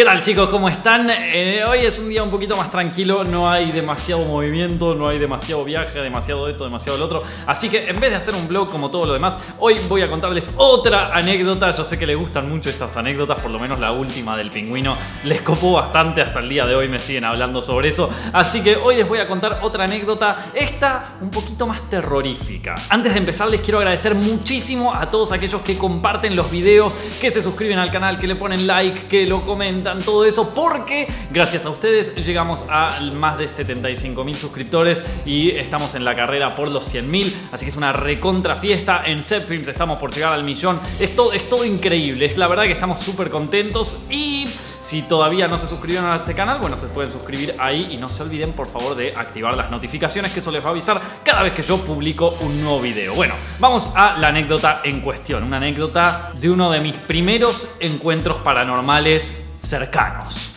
¿Qué tal chicos? ¿Cómo están? Eh, hoy es un día un poquito más tranquilo, no hay demasiado movimiento, no hay demasiado viaje, demasiado esto, demasiado lo otro. Así que en vez de hacer un blog como todo lo demás, hoy voy a contarles otra anécdota. Yo sé que les gustan mucho estas anécdotas, por lo menos la última del pingüino les copó bastante, hasta el día de hoy me siguen hablando sobre eso. Así que hoy les voy a contar otra anécdota, esta un poquito más terrorífica. Antes de empezar les quiero agradecer muchísimo a todos aquellos que comparten los videos, que se suscriben al canal, que le ponen like, que lo comentan todo eso porque gracias a ustedes llegamos a más de 75 mil suscriptores y estamos en la carrera por los 100 mil. Así que es una recontra fiesta. En Films estamos por llegar al millón. Es todo, es todo increíble. Es la verdad que estamos súper contentos y... Si todavía no se suscribieron a este canal, bueno, se pueden suscribir ahí y no se olviden por favor de activar las notificaciones que eso les va a avisar cada vez que yo publico un nuevo video. Bueno, vamos a la anécdota en cuestión, una anécdota de uno de mis primeros encuentros paranormales cercanos.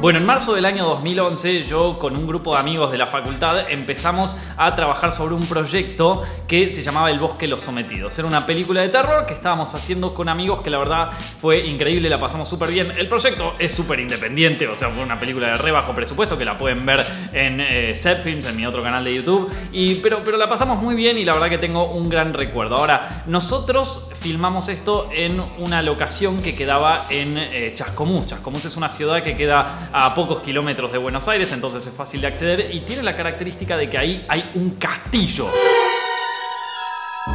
Bueno, en marzo del año 2011 yo con un grupo de amigos de la facultad empezamos a trabajar sobre un proyecto que se llamaba El Bosque Los Sometidos. Era una película de terror que estábamos haciendo con amigos que la verdad fue increíble, la pasamos súper bien. El proyecto es súper independiente, o sea, fue una película de re bajo presupuesto que la pueden ver en eh, Films, en mi otro canal de YouTube. Y, pero, pero la pasamos muy bien y la verdad que tengo un gran recuerdo. Ahora, nosotros filmamos esto en una locación que quedaba en eh, Chascomús. Chascomús es una ciudad que queda a pocos kilómetros de Buenos Aires, entonces es fácil de acceder y tiene la característica de que ahí hay un castillo.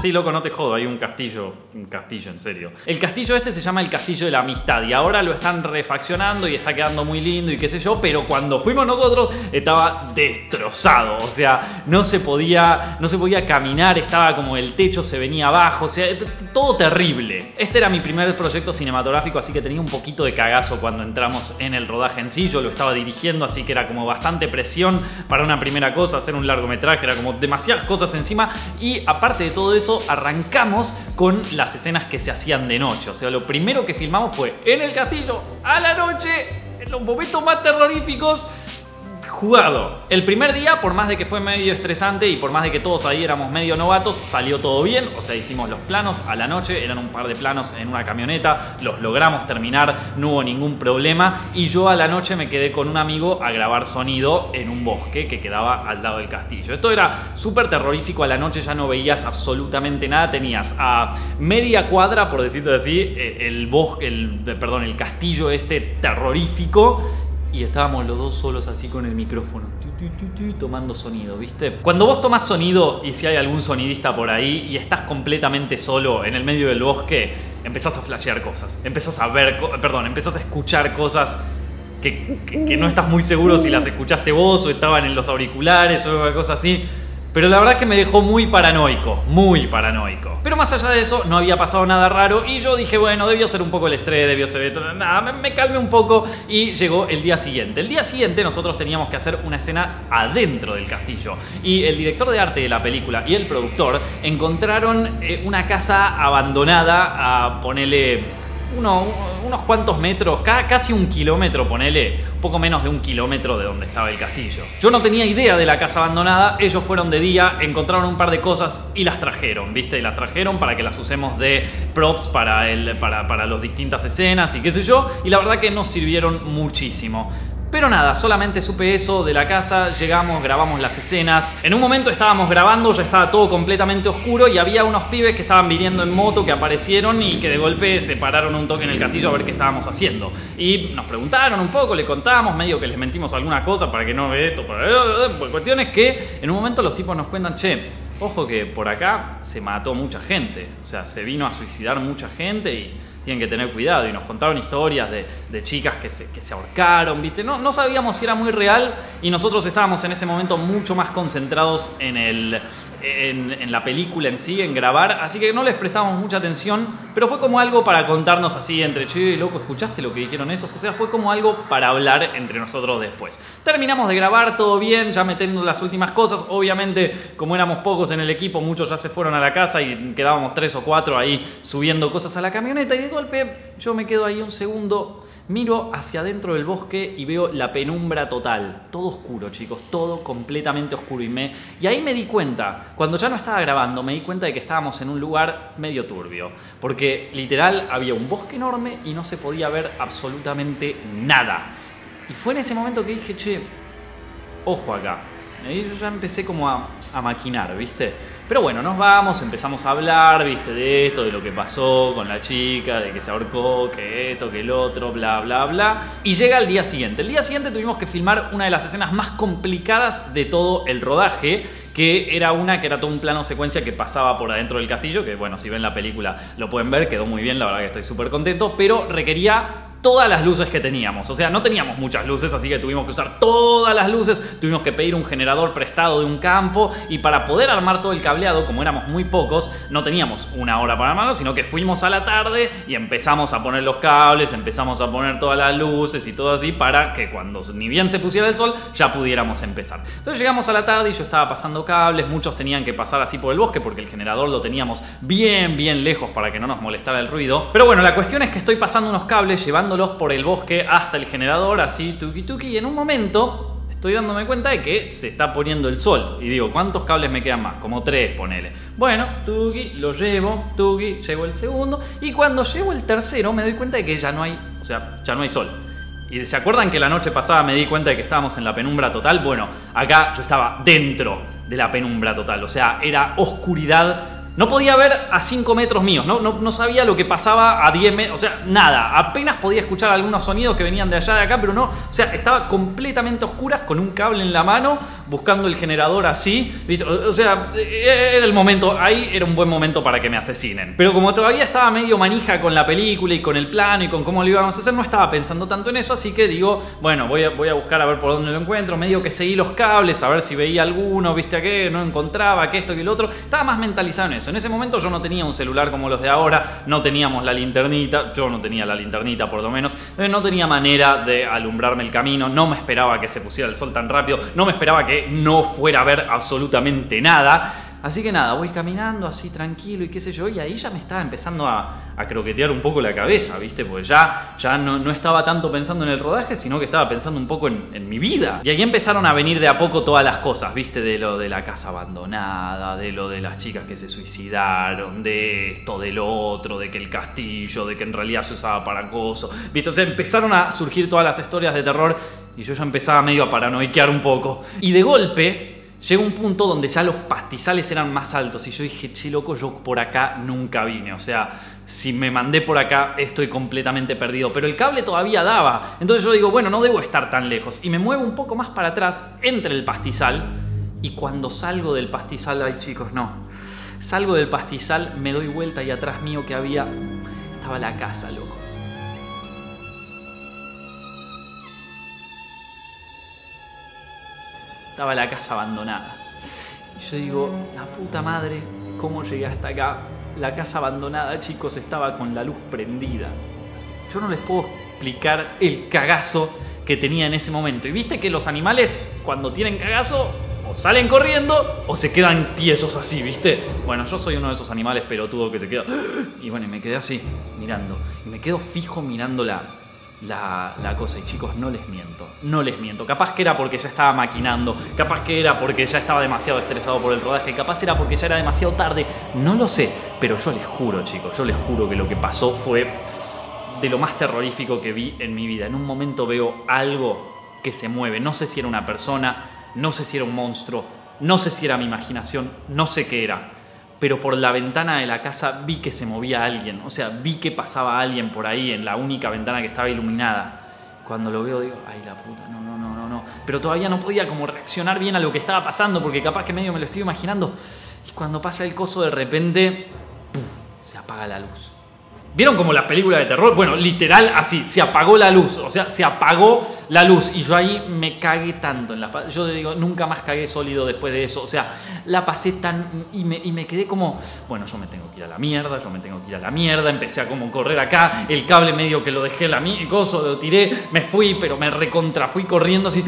Sí, loco, no te jodo, hay un castillo, un castillo, en serio. El castillo este se llama el Castillo de la Amistad y ahora lo están refaccionando y está quedando muy lindo y qué sé yo, pero cuando fuimos nosotros estaba destrozado, o sea, no se podía, no se podía caminar, estaba como el techo se venía abajo, o sea, todo terrible. Este era mi primer proyecto cinematográfico, así que tenía un poquito de cagazo cuando entramos en el rodaje en sí, yo lo estaba dirigiendo, así que era como bastante presión para una primera cosa, hacer un largometraje, era como demasiadas cosas encima y aparte de todo eso arrancamos con las escenas que se hacían de noche. O sea, lo primero que filmamos fue en el castillo, a la noche, en los momentos más terroríficos jugado. El primer día, por más de que fue medio estresante y por más de que todos ahí éramos medio novatos, salió todo bien. O sea, hicimos los planos a la noche, eran un par de planos en una camioneta, los logramos terminar, no hubo ningún problema. Y yo a la noche me quedé con un amigo a grabar sonido en un bosque que quedaba al lado del castillo. Esto era súper terrorífico, a la noche ya no veías absolutamente nada, tenías a media cuadra, por decirlo así, eh, el bosque, el, perdón, el castillo este terrorífico y estábamos los dos solos así con el micrófono, tomando sonido, ¿viste? Cuando vos tomás sonido y si hay algún sonidista por ahí y estás completamente solo en el medio del bosque, empezás a flashear cosas, empezás a ver, perdón, empezás a escuchar cosas que, que no estás muy seguro si las escuchaste vos o estaban en los auriculares o algo así. Pero la verdad que me dejó muy paranoico, muy paranoico. Pero más allá de eso, no había pasado nada raro y yo dije, bueno, debió ser un poco el estrés, debió ser... Nada, me, me calmé un poco y llegó el día siguiente. El día siguiente nosotros teníamos que hacer una escena adentro del castillo. Y el director de arte de la película y el productor encontraron eh, una casa abandonada a ponerle unos cuantos metros, casi un kilómetro, ponele, poco menos de un kilómetro de donde estaba el castillo. Yo no tenía idea de la casa abandonada, ellos fueron de día, encontraron un par de cosas y las trajeron, ¿viste? Y las trajeron para que las usemos de props para, el, para, para las distintas escenas y qué sé yo, y la verdad que nos sirvieron muchísimo. Pero nada, solamente supe eso de la casa, llegamos, grabamos las escenas. En un momento estábamos grabando, ya estaba todo completamente oscuro y había unos pibes que estaban viniendo en moto que aparecieron y que de golpe se pararon un toque en el castillo a ver qué estábamos haciendo. Y nos preguntaron un poco, le contamos, medio que les mentimos alguna cosa para que no ve esto. Pues cuestión es que en un momento los tipos nos cuentan, che, ojo que por acá se mató mucha gente. O sea, se vino a suicidar mucha gente y tienen que tener cuidado. Y nos contaron historias de, chicas que se, que se ahorcaron, ¿viste? No, no sabíamos si era muy real y nosotros estábamos en ese momento mucho más concentrados en el, en, la película en sí, en grabar, así que no les prestamos mucha atención, pero fue como algo para contarnos así entre, che, loco, ¿escuchaste lo que dijeron esos? O sea, fue como algo para hablar entre nosotros después. Terminamos de grabar, todo bien, ya metiendo las últimas cosas, obviamente como éramos pocos en el equipo, muchos ya se fueron a la casa y quedábamos tres o cuatro ahí subiendo cosas a la camioneta y de golpe yo me quedo ahí un segundo Miro hacia adentro del bosque y veo la penumbra total. Todo oscuro, chicos, todo completamente oscuro. Y, me, y ahí me di cuenta, cuando ya no estaba grabando, me di cuenta de que estábamos en un lugar medio turbio. Porque literal había un bosque enorme y no se podía ver absolutamente nada. Y fue en ese momento que dije, che, ojo acá. Y yo ya empecé como a, a maquinar, ¿viste? Pero bueno, nos vamos, empezamos a hablar, viste, de esto, de lo que pasó con la chica, de que se ahorcó, que esto, que el otro, bla, bla, bla. Y llega el día siguiente. El día siguiente tuvimos que filmar una de las escenas más complicadas de todo el rodaje, que era una que era todo un plano secuencia que pasaba por adentro del castillo, que bueno, si ven la película lo pueden ver, quedó muy bien, la verdad que estoy súper contento, pero requería todas las luces que teníamos. O sea, no teníamos muchas luces, así que tuvimos que usar todas las luces, tuvimos que pedir un generador prestado de un campo y para poder armar todo el cableado, como éramos muy pocos, no teníamos una hora para armarlo, sino que fuimos a la tarde y empezamos a poner los cables, empezamos a poner todas las luces y todo así para que cuando ni bien se pusiera el sol ya pudiéramos empezar. Entonces llegamos a la tarde y yo estaba pasando cables, muchos tenían que pasar así por el bosque porque el generador lo teníamos bien, bien lejos para que no nos molestara el ruido. Pero bueno, la cuestión es que estoy pasando unos cables llevando por el bosque hasta el generador, así tuki tuki, y en un momento estoy dándome cuenta de que se está poniendo el sol. Y digo, ¿cuántos cables me quedan más? Como tres, ponele. Bueno, tuki, lo llevo, tuki, llevo el segundo, y cuando llevo el tercero me doy cuenta de que ya no hay, o sea, ya no hay sol. ¿Y se acuerdan que la noche pasada me di cuenta de que estábamos en la penumbra total? Bueno, acá yo estaba dentro de la penumbra total, o sea, era oscuridad no podía ver a 5 metros míos, no, no, sabía lo que pasaba a 10 metros, o sea, nada. Apenas podía escuchar algunos sonidos que venían de allá de acá, pero no, o sea, estaba completamente oscuras con un cable en la mano, buscando el generador así. O sea, era el momento, ahí era un buen momento para que me asesinen. Pero como todavía estaba medio manija con la película y con el plano y con cómo lo íbamos a hacer, no estaba pensando tanto en eso, así que digo, bueno, voy a, voy a buscar a ver por dónde lo encuentro. Medio que seguí los cables, a ver si veía alguno, viste a qué, no encontraba, que esto, que el otro. Estaba más mentalizado en eso. En ese momento yo no tenía un celular como los de ahora, no teníamos la linternita, yo no tenía la linternita por lo menos, no tenía manera de alumbrarme el camino, no me esperaba que se pusiera el sol tan rápido, no me esperaba que no fuera a ver absolutamente nada. Así que nada, voy caminando así tranquilo y qué sé yo, y ahí ya me estaba empezando a, croquetear un poco la cabeza, ¿viste? Pues ya, ya no, estaba tanto pensando en el rodaje, sino que estaba pensando un poco en, mi vida. Y ahí empezaron a venir de a poco todas las cosas, ¿viste? De lo de la casa abandonada, de lo de las chicas que se suicidaron, de esto, del otro, de que el castillo, de que en realidad se usaba para acoso, ¿viste? O sea, empezaron a surgir todas las historias de terror y yo ya empezaba medio a paranoiquear un poco. Y de golpe Llega un punto donde ya los pastizales eran más altos y yo dije, che loco, yo por acá nunca vine. O sea, si me mandé por acá estoy completamente perdido. Pero el cable todavía daba. Entonces yo digo, bueno, no debo estar tan lejos. Y me muevo un poco más para atrás entre el pastizal. Y cuando salgo del pastizal, ay chicos, no. Salgo del pastizal, me doy vuelta y atrás mío que había... Estaba la casa, loco. Estaba la casa abandonada. Y yo digo, la puta madre, ¿cómo llegué hasta acá? La casa abandonada, chicos, estaba con la luz prendida. Yo no les puedo explicar el cagazo que tenía en ese momento. Y viste que los animales, cuando tienen cagazo, o salen corriendo o se quedan tiesos así, ¿viste? Bueno, yo soy uno de esos animales pelotudos que se queda. Y bueno, y me quedé así, mirando. Y me quedo fijo mirándola la, cosa. Y chicos, no les miento, no les miento. Capaz que era porque ya estaba maquinando, capaz que era porque ya estaba demasiado estresado por el rodaje, capaz era porque ya era demasiado tarde, no lo sé. Pero yo les juro, chicos, yo les juro que lo que pasó fue de lo más terrorífico que vi en mi vida. En un momento veo algo que se mueve. No sé si era una persona, no sé si era un monstruo, no sé si era mi imaginación, no sé qué era pero por la ventana de la casa vi que se movía alguien, o sea, vi que pasaba alguien por ahí en la única ventana que estaba iluminada. Cuando lo veo digo, ay la puta, no, no, no, no, no. Pero todavía no podía como reaccionar bien a lo que estaba pasando porque capaz que medio me lo estoy imaginando. Y cuando pasa el coso de repente, se apaga la luz. ¿Vieron como las películas de terror? Bueno, literal así, se apagó la luz, o sea, se apagó la luz y yo ahí me cagué tanto en la Yo digo, nunca más cagué sólido después de eso, o sea, la pasé tan y me, y me quedé como, bueno, yo me tengo que ir a la mierda, yo me tengo que ir a la mierda, empecé a como correr acá, el cable medio que lo dejé la mi coso, lo tiré, me fui, pero me recontra, fui corriendo así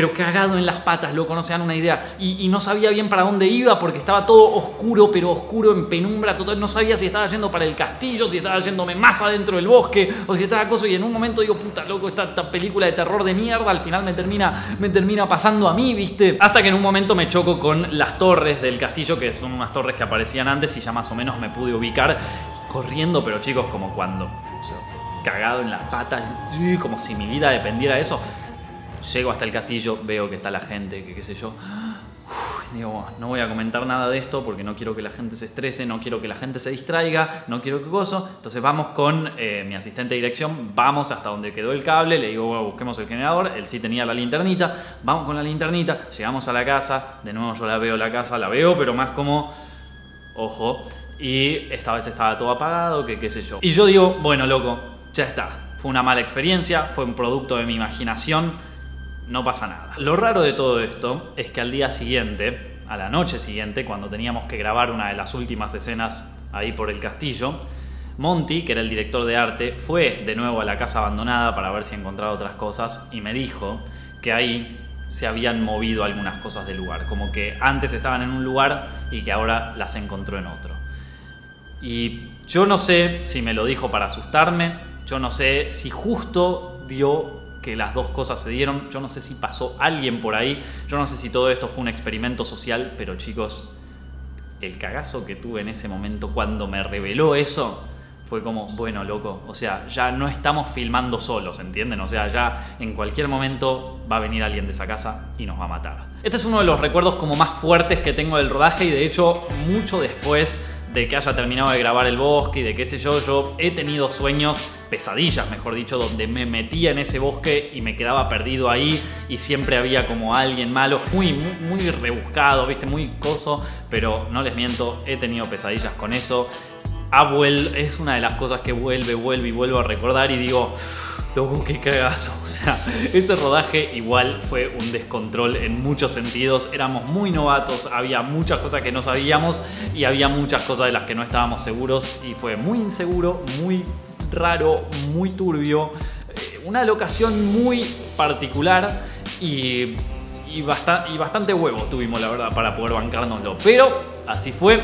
pero cagado en las patas, loco, no se dan una idea. Y, no sabía bien para dónde iba porque estaba todo oscuro, pero oscuro en penumbra total. No sabía si estaba yendo para el castillo, si estaba yéndome más adentro del bosque o si estaba cosa. Y en un momento digo, puta, loco, esta, película de terror de mierda al final me termina, me termina pasando a mí, ¿viste? Hasta que en un momento me choco con las torres del castillo, que son unas torres que aparecían antes y ya más o menos me pude ubicar corriendo, pero chicos, como cuando. cagado en las patas, como si mi vida dependiera de eso. Llego hasta el castillo, veo que está la gente, que qué sé yo. digo, no voy a comentar nada de esto porque no quiero que la gente se estrese, no quiero que la gente se distraiga, no quiero que gozo. Entonces vamos con eh, mi asistente de dirección, vamos hasta donde quedó el cable, le digo, busquemos el generador, él sí tenía la linternita, vamos con la linternita, llegamos a la casa, de nuevo yo la veo la casa, la veo, pero más como, ojo, y esta vez estaba todo apagado, que qué sé yo. Y yo digo, bueno, loco, ya está, fue una mala experiencia, fue un producto de mi imaginación no pasa nada. Lo raro de todo esto es que al día siguiente, a la noche siguiente, cuando teníamos que grabar una de las últimas escenas ahí por el castillo, Monty, que era el director de arte, fue de nuevo a la casa abandonada para ver si encontraba otras cosas y me dijo que ahí se habían movido algunas cosas del lugar, como que antes estaban en un lugar y que ahora las encontró en otro. Y yo no sé si me lo dijo para asustarme, yo no sé si justo dio que las dos cosas se dieron. Yo no sé si pasó alguien por ahí, yo no sé si todo esto fue un experimento social, pero chicos, el cagazo que tuve en ese momento cuando me reveló eso fue como, bueno, loco, o sea, ya no estamos filmando solos, ¿entienden? O sea, ya en cualquier momento va a venir alguien de esa casa y nos va a matar. Este es uno de los recuerdos como más fuertes que tengo del rodaje y de hecho mucho después de que haya terminado de grabar el bosque y de qué sé yo, yo he tenido sueños, pesadillas mejor dicho, donde me metía en ese bosque y me quedaba perdido ahí y siempre había como alguien malo, muy, muy, muy rebuscado, viste, muy coso, pero no les miento, he tenido pesadillas con eso. es una de las cosas que vuelve, vuelve y vuelvo a recordar y digo, Loco, qué cagazo. O sea, ese rodaje igual fue un descontrol en muchos sentidos. Éramos muy novatos, había muchas cosas que no sabíamos y había muchas cosas de las que no estábamos seguros y fue muy inseguro, muy raro, muy turbio. Eh, una locación muy particular y, y, y bastante huevo tuvimos, la verdad, para poder bancárnoslo. Pero así fue.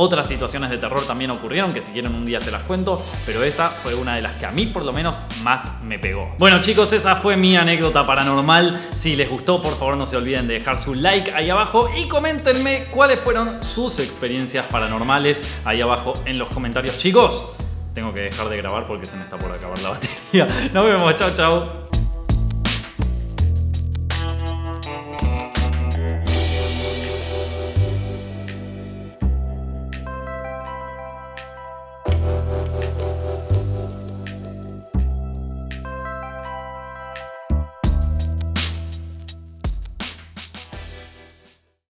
Otras situaciones de terror también ocurrieron, que si quieren un día se las cuento, pero esa fue una de las que a mí por lo menos más me pegó. Bueno chicos, esa fue mi anécdota paranormal. Si les gustó, por favor no se olviden de dejar su like ahí abajo y coméntenme cuáles fueron sus experiencias paranormales ahí abajo en los comentarios. Chicos, tengo que dejar de grabar porque se me está por acabar la batería. Nos vemos, chao chao.